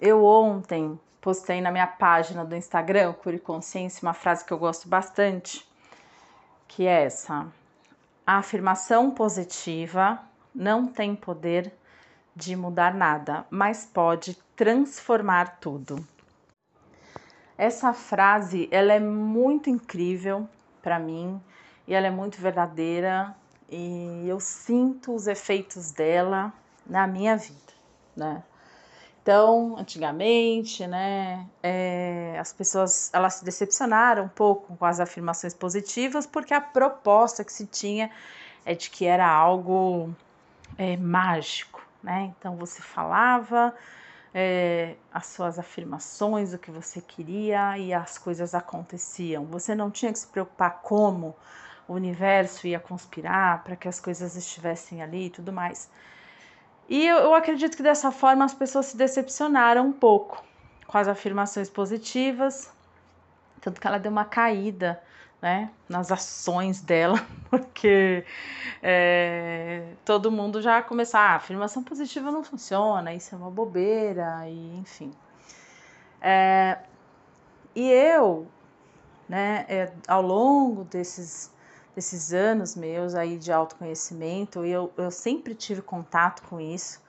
Eu ontem postei na minha página do Instagram, Cure Consciência, uma frase que eu gosto bastante, que é essa: a afirmação positiva não tem poder de mudar nada, mas pode transformar tudo. Essa frase, ela é muito incrível para mim e ela é muito verdadeira e eu sinto os efeitos dela na minha vida, né? Então, antigamente, né, é, as pessoas elas se decepcionaram um pouco com as afirmações positivas porque a proposta que se tinha é de que era algo é, mágico, né? Então você falava é, as suas afirmações, o que você queria e as coisas aconteciam. Você não tinha que se preocupar como o universo ia conspirar para que as coisas estivessem ali e tudo mais. E eu, eu acredito que dessa forma as pessoas se decepcionaram um pouco com as afirmações positivas, tanto que ela deu uma caída né, nas ações dela, porque é, todo mundo já começou, ah, afirmação positiva não funciona, isso é uma bobeira, e enfim. É, e eu, né, é, ao longo desses desses anos meus aí de autoconhecimento, eu, eu sempre tive contato com isso.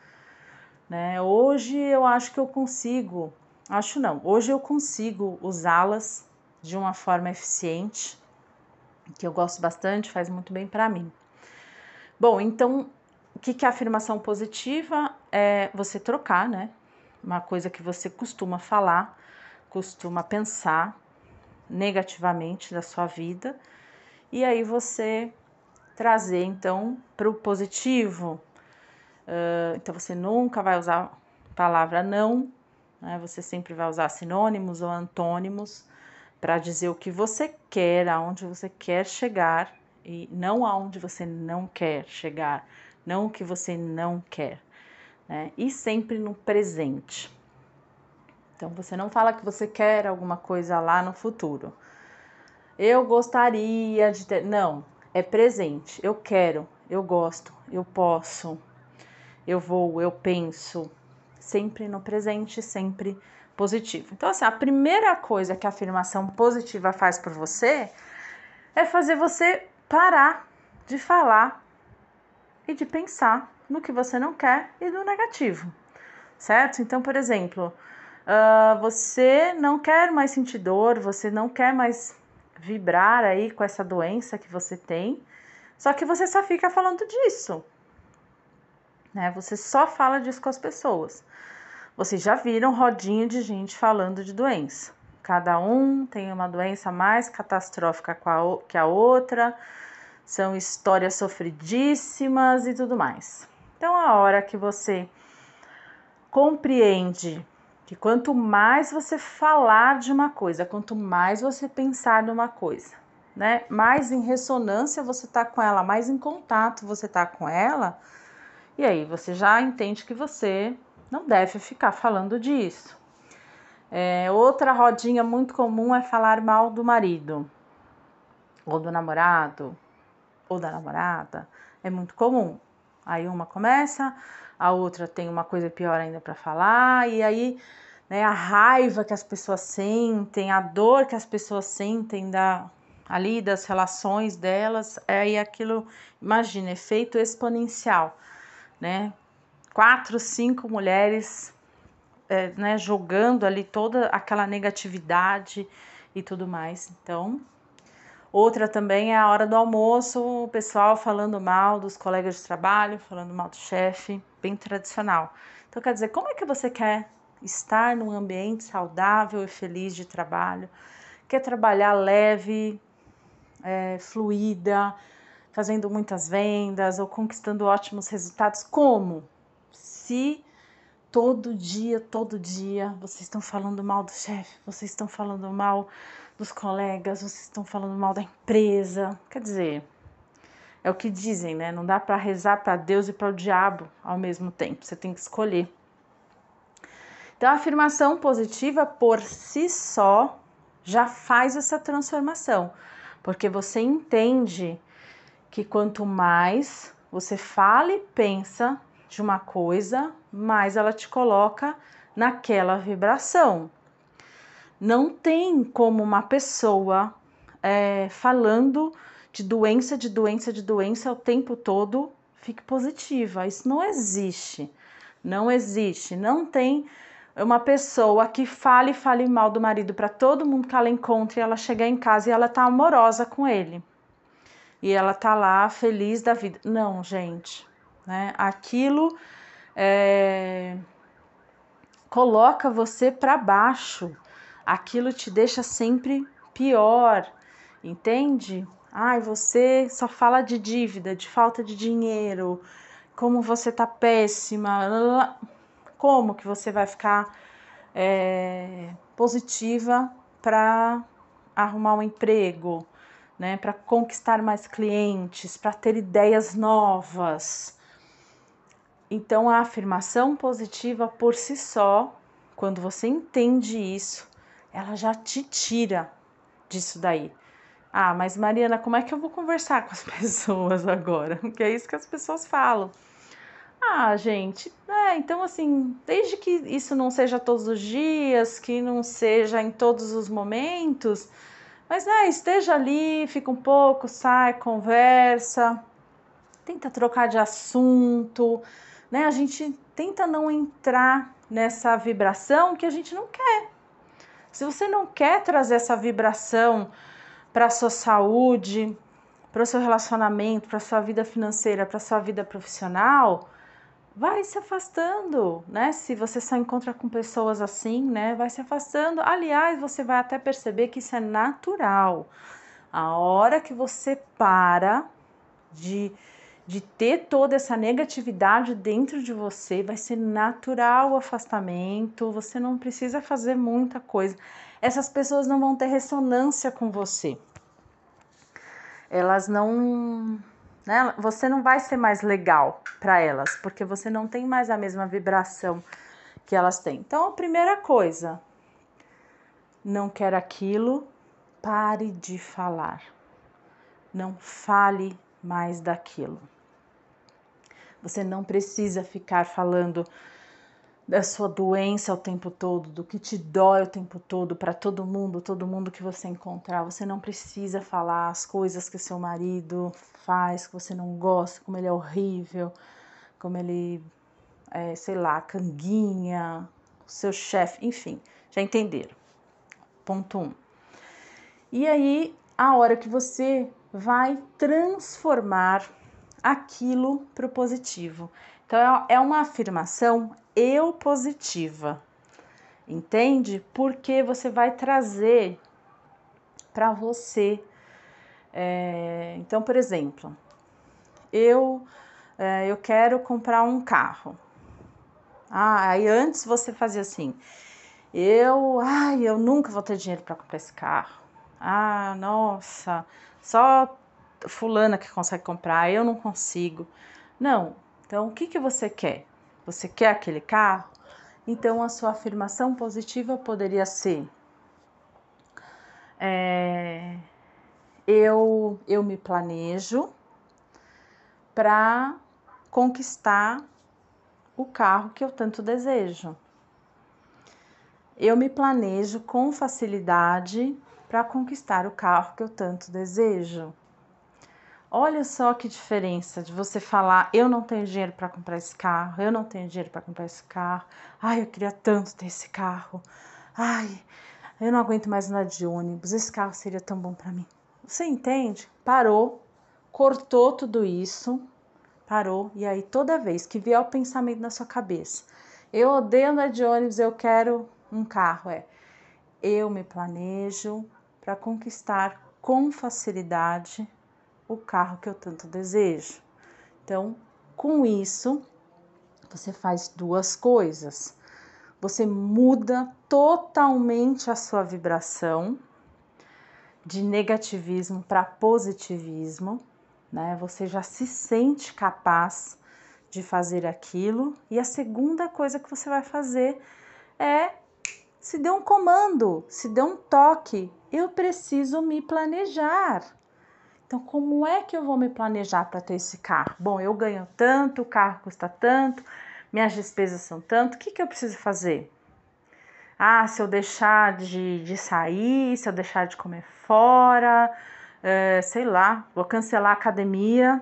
Né? Hoje eu acho que eu consigo, acho não, hoje eu consigo usá-las de uma forma eficiente, que eu gosto bastante, faz muito bem para mim. Bom, então, o que, que é afirmação positiva? É você trocar, né? Uma coisa que você costuma falar, costuma pensar negativamente da sua vida e aí você trazer então para o positivo. Uh, então você nunca vai usar a palavra não, né? você sempre vai usar sinônimos ou antônimos para dizer o que você quer, aonde você quer chegar e não aonde você não quer chegar, não o que você não quer, né? E sempre no presente. Então você não fala que você quer alguma coisa lá no futuro. Eu gostaria de ter. Não, é presente. Eu quero, eu gosto, eu posso, eu vou, eu penso. Sempre no presente, sempre positivo. Então, assim, a primeira coisa que a afirmação positiva faz por você é fazer você parar de falar e de pensar no que você não quer e no negativo, certo? Então, por exemplo, uh, você não quer mais sentir dor, você não quer mais vibrar aí com essa doença que você tem, só que você só fica falando disso, né? Você só fala disso com as pessoas. Vocês já viram rodinha de gente falando de doença. Cada um tem uma doença mais catastrófica que a outra, são histórias sofridíssimas e tudo mais. Então, a hora que você compreende que quanto mais você falar de uma coisa, quanto mais você pensar numa coisa, né, mais em ressonância você tá com ela, mais em contato você tá com ela, e aí você já entende que você não deve ficar falando disso. É, outra rodinha muito comum é falar mal do marido, ou do namorado, ou da namorada. É muito comum. Aí uma começa, a outra tem uma coisa pior ainda para falar, e aí né, a raiva que as pessoas sentem, a dor que as pessoas sentem da, ali das relações delas, aí aquilo, imagina, efeito exponencial, né? Quatro, cinco mulheres é, né, jogando ali toda aquela negatividade e tudo mais. Então, Outra também é a hora do almoço, o pessoal falando mal dos colegas de trabalho, falando mal do chefe, bem tradicional. Então, quer dizer, como é que você quer estar num ambiente saudável e feliz de trabalho? Quer trabalhar leve, é, fluida, fazendo muitas vendas ou conquistando ótimos resultados? Como? Se todo dia, todo dia, vocês estão falando mal do chefe, vocês estão falando mal dos colegas, vocês estão falando mal da empresa. Quer dizer, é o que dizem, né? Não dá para rezar para Deus e para o diabo ao mesmo tempo. Você tem que escolher. Então, a afirmação positiva por si só já faz essa transformação, porque você entende que quanto mais você fala e pensa de uma coisa, mais ela te coloca naquela vibração. Não tem como uma pessoa é, falando de doença, de doença, de doença o tempo todo fique positiva. Isso não existe. Não existe. Não tem uma pessoa que fale fale mal do marido para todo mundo que ela encontre e ela chegar em casa e ela tá amorosa com ele. E ela tá lá feliz da vida. Não, gente. Né? Aquilo é, coloca você para baixo. Aquilo te deixa sempre pior, entende? Ai, você só fala de dívida, de falta de dinheiro, como você tá péssima. Como que você vai ficar é, positiva para arrumar um emprego, né? Para conquistar mais clientes, para ter ideias novas. Então, a afirmação positiva por si só, quando você entende isso, ela já te tira disso daí. Ah, mas Mariana, como é que eu vou conversar com as pessoas agora? Porque é isso que as pessoas falam. Ah, gente, é, então assim, desde que isso não seja todos os dias, que não seja em todos os momentos, mas né, esteja ali, fica um pouco, sai, conversa, tenta trocar de assunto, né? A gente tenta não entrar nessa vibração que a gente não quer. Se você não quer trazer essa vibração para a sua saúde, para o seu relacionamento, para a sua vida financeira, para a sua vida profissional, vai se afastando, né? Se você só encontra com pessoas assim, né? Vai se afastando. Aliás, você vai até perceber que isso é natural. A hora que você para de de ter toda essa negatividade dentro de você, vai ser natural o afastamento, você não precisa fazer muita coisa. Essas pessoas não vão ter ressonância com você. Elas não. Né, você não vai ser mais legal para elas, porque você não tem mais a mesma vibração que elas têm. Então, a primeira coisa, não quer aquilo, pare de falar. Não fale mais daquilo. Você não precisa ficar falando da sua doença o tempo todo, do que te dói o tempo todo para todo mundo, todo mundo que você encontrar. Você não precisa falar as coisas que seu marido faz, que você não gosta, como ele é horrível, como ele é, sei lá, canguinha, seu chefe, enfim, já entenderam. Ponto um. E aí, a hora que você vai transformar aquilo para o positivo. Então, é, é uma afirmação eu positiva, entende? Porque você vai trazer para você. É, então, por exemplo, eu, é, eu quero comprar um carro. Ah, aí antes você fazia assim, eu, ai, eu nunca vou ter dinheiro para comprar esse carro. Ah, nossa, só fulana que consegue comprar, eu não consigo. Não. Então, o que, que você quer? Você quer aquele carro? Então, a sua afirmação positiva poderia ser: é, eu, eu me planejo para conquistar o carro que eu tanto desejo. Eu me planejo com facilidade para conquistar o carro que eu tanto desejo. Olha só que diferença de você falar: eu não tenho dinheiro para comprar esse carro, eu não tenho dinheiro para comprar esse carro, ai, eu queria tanto ter esse carro, ai, eu não aguento mais andar de ônibus, esse carro seria tão bom para mim. Você entende? Parou, cortou tudo isso, parou, e aí toda vez que vier o pensamento na sua cabeça: eu odeio andar de ônibus, eu quero um carro, é eu me planejo para conquistar com facilidade o carro que eu tanto desejo. Então, com isso, você faz duas coisas. Você muda totalmente a sua vibração de negativismo para positivismo, né? Você já se sente capaz de fazer aquilo. E a segunda coisa que você vai fazer é se dê um comando, se dê um toque. Eu preciso me planejar. Então, como é que eu vou me planejar para ter esse carro? Bom, eu ganho tanto, o carro custa tanto, minhas despesas são tanto, o que, que eu preciso fazer? Ah, se eu deixar de, de sair, se eu deixar de comer fora, é, sei lá, vou cancelar a academia,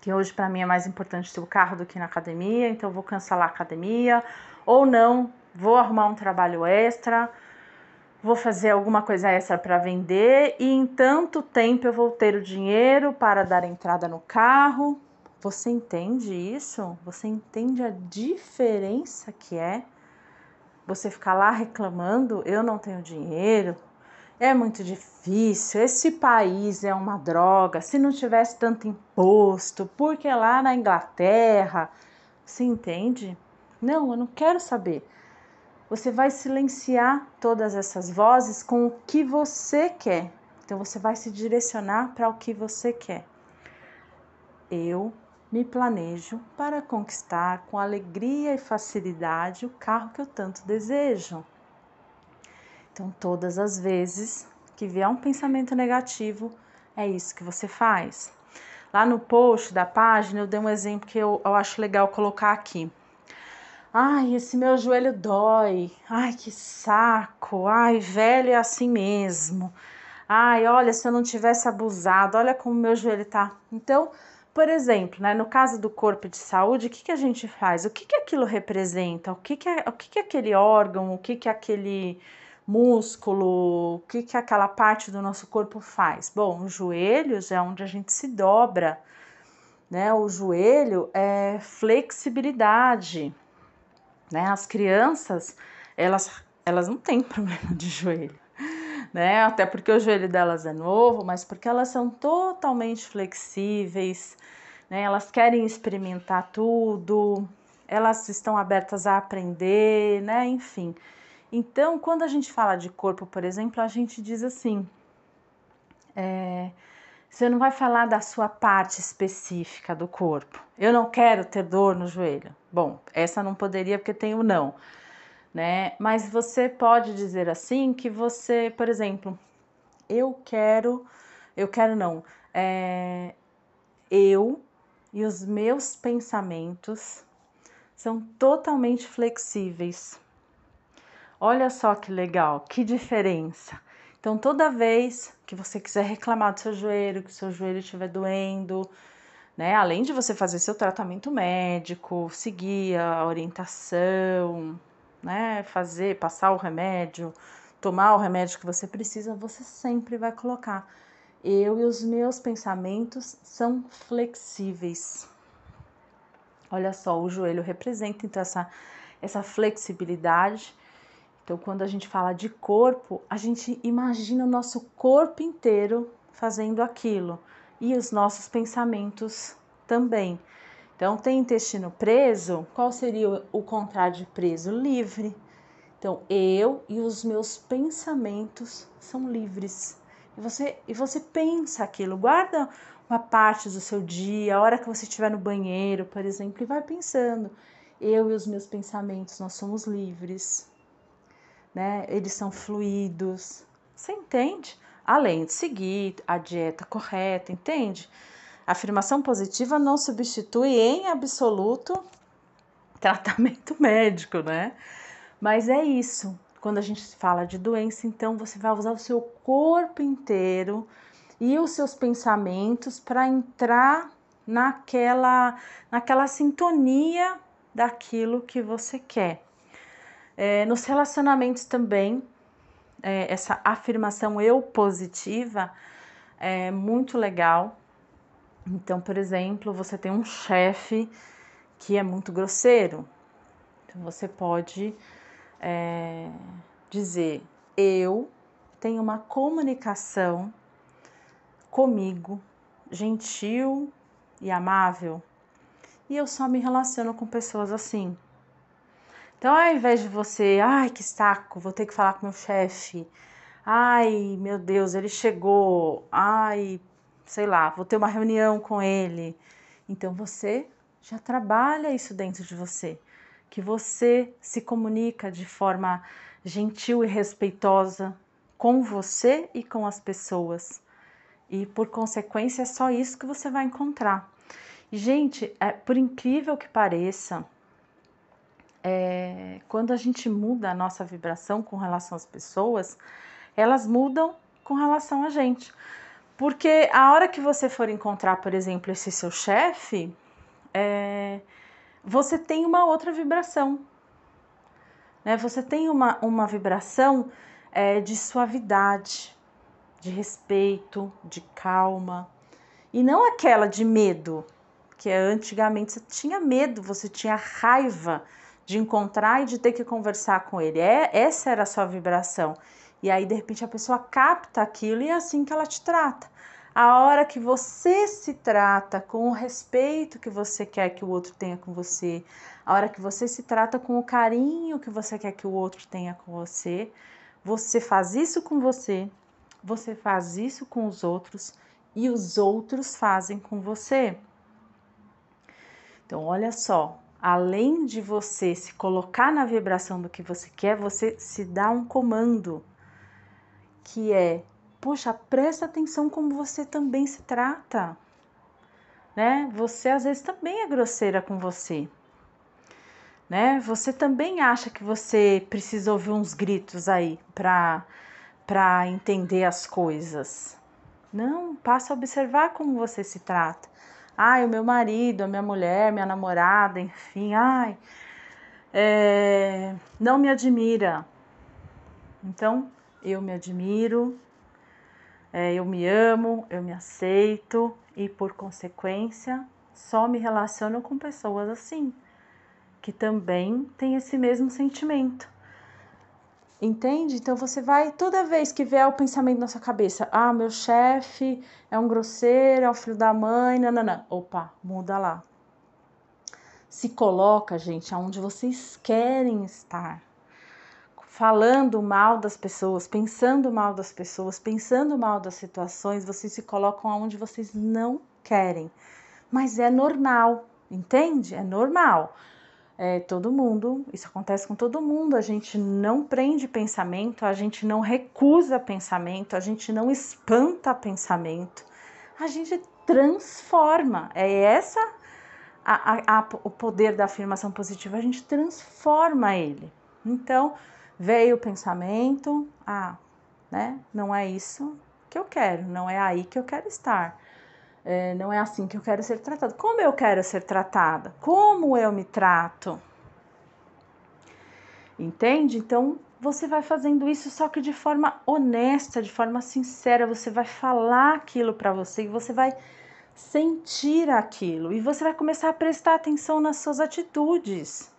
que hoje para mim é mais importante ter o carro do que na academia, então vou cancelar a academia, ou não, vou arrumar um trabalho extra, vou fazer alguma coisa extra para vender e em tanto tempo eu vou ter o dinheiro para dar entrada no carro. Você entende isso? Você entende a diferença que é? você ficar lá reclamando, eu não tenho dinheiro, é muito difícil, esse país é uma droga, se não tivesse tanto imposto, porque lá na Inglaterra, você entende? Não, eu não quero saber. Você vai silenciar todas essas vozes com o que você quer. Então você vai se direcionar para o que você quer. Eu me planejo para conquistar com alegria e facilidade o carro que eu tanto desejo. Então, todas as vezes que vier um pensamento negativo, é isso que você faz. Lá no post da página, eu dei um exemplo que eu, eu acho legal colocar aqui. Ai, esse meu joelho dói. Ai, que saco. Ai, velho é assim mesmo. Ai, olha, se eu não tivesse abusado, olha como meu joelho tá. Então, por exemplo, né, no caso do corpo de saúde, o que, que a gente faz? O que, que aquilo representa? O que, que, é, o que, que é aquele órgão? O que, que é aquele músculo? O que, que aquela parte do nosso corpo faz? Bom, os joelhos é onde a gente se dobra, né? O joelho é flexibilidade, né? As crianças, elas, elas não têm problema de joelho né? Até porque o joelho delas é novo, mas porque elas são totalmente flexíveis, né? Elas querem experimentar tudo, elas estão abertas a aprender, né? Enfim. Então, quando a gente fala de corpo, por exemplo, a gente diz assim: é, você não vai falar da sua parte específica do corpo. Eu não quero ter dor no joelho. Bom, essa não poderia porque tem o não né? Mas você pode dizer assim que você, por exemplo, eu quero, eu quero não, é, eu e os meus pensamentos são totalmente flexíveis. Olha só que legal, que diferença. Então, toda vez que você quiser reclamar do seu joelho, que o seu joelho estiver doendo, né? Além de você fazer seu tratamento médico, seguir a orientação, né, fazer, passar o remédio, tomar o remédio que você precisa, você sempre vai colocar. Eu e os meus pensamentos são flexíveis. Olha só, o joelho representa então essa, essa flexibilidade. Então, quando a gente fala de corpo, a gente imagina o nosso corpo inteiro fazendo aquilo e os nossos pensamentos também. Então, tem intestino preso, qual seria o contrário de preso? Livre. Então, eu e os meus pensamentos são livres. E você, e você pensa aquilo, guarda uma parte do seu dia, a hora que você estiver no banheiro, por exemplo, e vai pensando. Eu e os meus pensamentos, nós somos livres, né? Eles são fluidos. Você entende? Além de seguir a dieta correta, entende? afirmação positiva não substitui em absoluto tratamento médico, né? Mas é isso. Quando a gente fala de doença, então você vai usar o seu corpo inteiro e os seus pensamentos para entrar naquela, naquela sintonia daquilo que você quer. É, nos relacionamentos também, é, essa afirmação eu positiva é muito legal, então, por exemplo, você tem um chefe que é muito grosseiro. Então, você pode é, dizer: Eu tenho uma comunicação comigo gentil e amável, e eu só me relaciono com pessoas assim. Então, ao invés de você, ai que saco, vou ter que falar com meu chefe, ai meu Deus, ele chegou, ai sei lá, vou ter uma reunião com ele. Então você já trabalha isso dentro de você, que você se comunica de forma gentil e respeitosa com você e com as pessoas. E por consequência é só isso que você vai encontrar. E, gente, é, por incrível que pareça, é, quando a gente muda a nossa vibração com relação às pessoas, elas mudam com relação a gente. Porque a hora que você for encontrar, por exemplo, esse seu chefe, é, você tem uma outra vibração. Né? Você tem uma, uma vibração é, de suavidade, de respeito, de calma. E não aquela de medo, que antigamente você tinha medo, você tinha raiva de encontrar e de ter que conversar com ele. É, essa era a sua vibração. E aí, de repente, a pessoa capta aquilo e é assim que ela te trata. A hora que você se trata com o respeito que você quer que o outro tenha com você, a hora que você se trata com o carinho que você quer que o outro tenha com você, você faz isso com você, você faz isso com os outros e os outros fazem com você. Então, olha só, além de você se colocar na vibração do que você quer, você se dá um comando que é: puxa, presta atenção como você também se trata. Né? Você às vezes também é grosseira com você. Né? Você também acha que você precisa ouvir uns gritos aí para para entender as coisas. Não, passa a observar como você se trata. Ai, o meu marido, a minha mulher, minha namorada, enfim, ai, é, não me admira. Então, eu me admiro, é, eu me amo, eu me aceito e, por consequência, só me relaciono com pessoas assim, que também têm esse mesmo sentimento. Entende? Então você vai, toda vez que vier o pensamento na sua cabeça, ah, meu chefe é um grosseiro, é um filho da mãe, não. Opa, muda lá. Se coloca, gente, aonde vocês querem estar falando mal das pessoas, pensando mal das pessoas, pensando mal das situações, vocês se colocam aonde vocês não querem. Mas é normal, entende? É normal. É, todo mundo, isso acontece com todo mundo. A gente não prende pensamento, a gente não recusa pensamento, a gente não espanta pensamento, a gente transforma. É essa a, a, a, o poder da afirmação positiva, a gente transforma ele. Então, Veio o pensamento, ah, né? Não é isso que eu quero, não é aí que eu quero estar. É, não é assim que eu quero ser tratada. Como eu quero ser tratada? Como eu me trato? Entende? Então você vai fazendo isso só que de forma honesta, de forma sincera. Você vai falar aquilo para você e você vai sentir aquilo e você vai começar a prestar atenção nas suas atitudes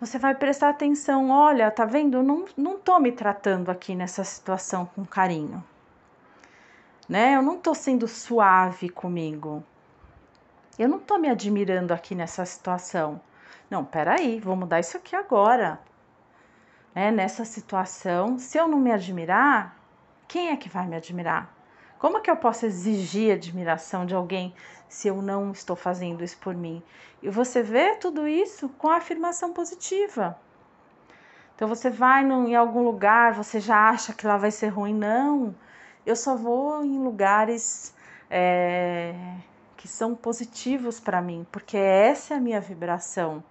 você vai prestar atenção, olha, tá vendo? Não, não tô me tratando aqui nessa situação com carinho. Né? Eu não tô sendo suave comigo. Eu não tô me admirando aqui nessa situação. Não, peraí, vou mudar isso aqui agora. Né? Nessa situação, se eu não me admirar, quem é que vai me admirar? Como que eu posso exigir admiração de alguém se eu não estou fazendo isso por mim? E você vê tudo isso com a afirmação positiva. Então você vai em algum lugar, você já acha que lá vai ser ruim. Não, eu só vou em lugares é, que são positivos para mim, porque essa é a minha vibração.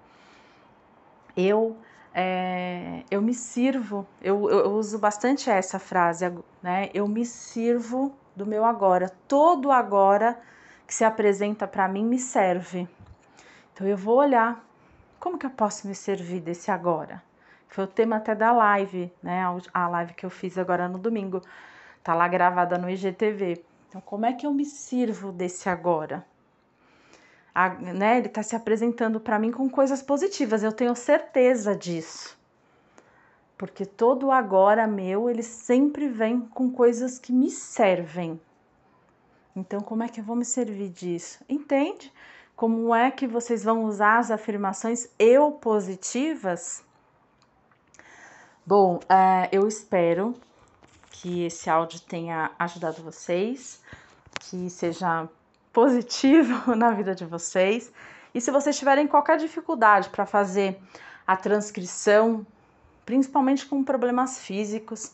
Eu é, eu me sirvo, eu, eu, uso bastante essa frase, né? Eu me sirvo do meu agora. Todo agora que se apresenta para mim me serve. Então eu vou olhar como que eu posso me servir desse agora. Foi o tema até da live, né? A live que eu fiz agora no domingo. Tá lá gravada no IGTV. Então, como é que eu me sirvo desse agora? A, né, ele está se apresentando para mim com coisas positivas, eu tenho certeza disso. Porque todo agora meu, ele sempre vem com coisas que me servem. Então, como é que eu vou me servir disso? Entende? Como é que vocês vão usar as afirmações eu positivas? Bom, é, eu espero que esse áudio tenha ajudado vocês, que seja positivo na vida de vocês. E se vocês tiverem qualquer dificuldade para fazer a transcrição, principalmente com problemas físicos,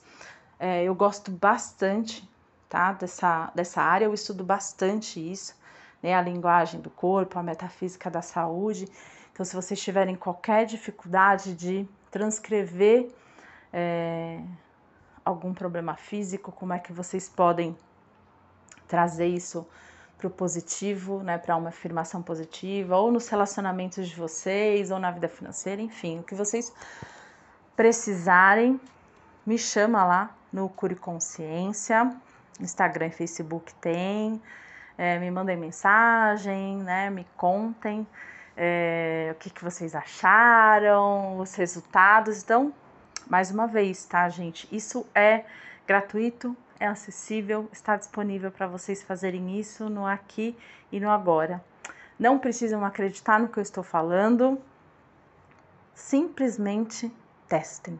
é, eu gosto bastante tá? Dessa, dessa área, eu estudo bastante isso, né? A linguagem do corpo, a metafísica da saúde. Então, se vocês tiverem qualquer dificuldade de transcrever é, algum problema físico, como é que vocês podem trazer isso para o positivo, né, para uma afirmação positiva, ou nos relacionamentos de vocês, ou na vida financeira, enfim, o que vocês precisarem, me chama lá no Cure Consciência, Instagram e Facebook tem, é, me mandem mensagem, né, me contem é, o que, que vocês acharam, os resultados. Então, mais uma vez, tá, gente? Isso é gratuito, é acessível, está disponível para vocês fazerem isso no aqui e no agora. Não precisam acreditar no que eu estou falando, simplesmente testem.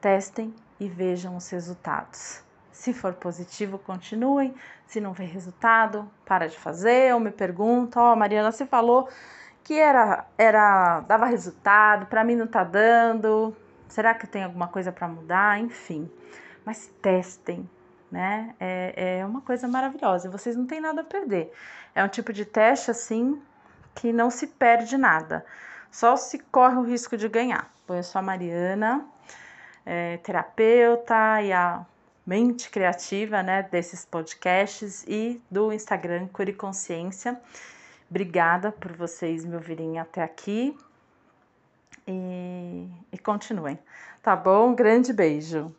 Testem e vejam os resultados. Se for positivo, continuem. Se não vê resultado, para de fazer ou me pergunta: "Ó, oh, Mariana, você falou que era era dava resultado, para mim não tá dando. Será que tem alguma coisa para mudar?" Enfim. Mas testem, né? É, é uma coisa maravilhosa. Vocês não têm nada a perder. É um tipo de teste assim que não se perde nada. Só se corre o risco de ganhar. Bom, eu sou a Mariana, é, terapeuta e a mente criativa né, desses podcasts e do Instagram Cure Consciência. Obrigada por vocês me ouvirem até aqui e, e continuem. Tá bom? grande beijo.